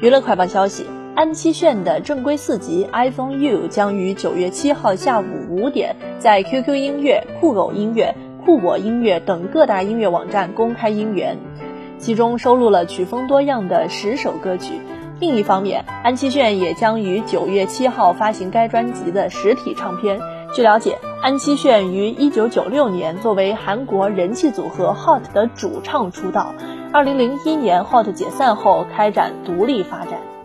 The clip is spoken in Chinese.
娱乐快报消息：安七炫的正规四辑《iPhone U》将于九月七号下午五点在 QQ 音乐、酷狗音乐、酷我音乐等各大音乐网站公开音源，其中收录了曲风多样的十首歌曲。另一方面，安七炫也将于九月七号发行该专辑的实体唱片。据了解，安七炫于一九九六年作为韩国人气组合 HOT 的主唱出道，二零零一年 HOT 解散后开展独立发展。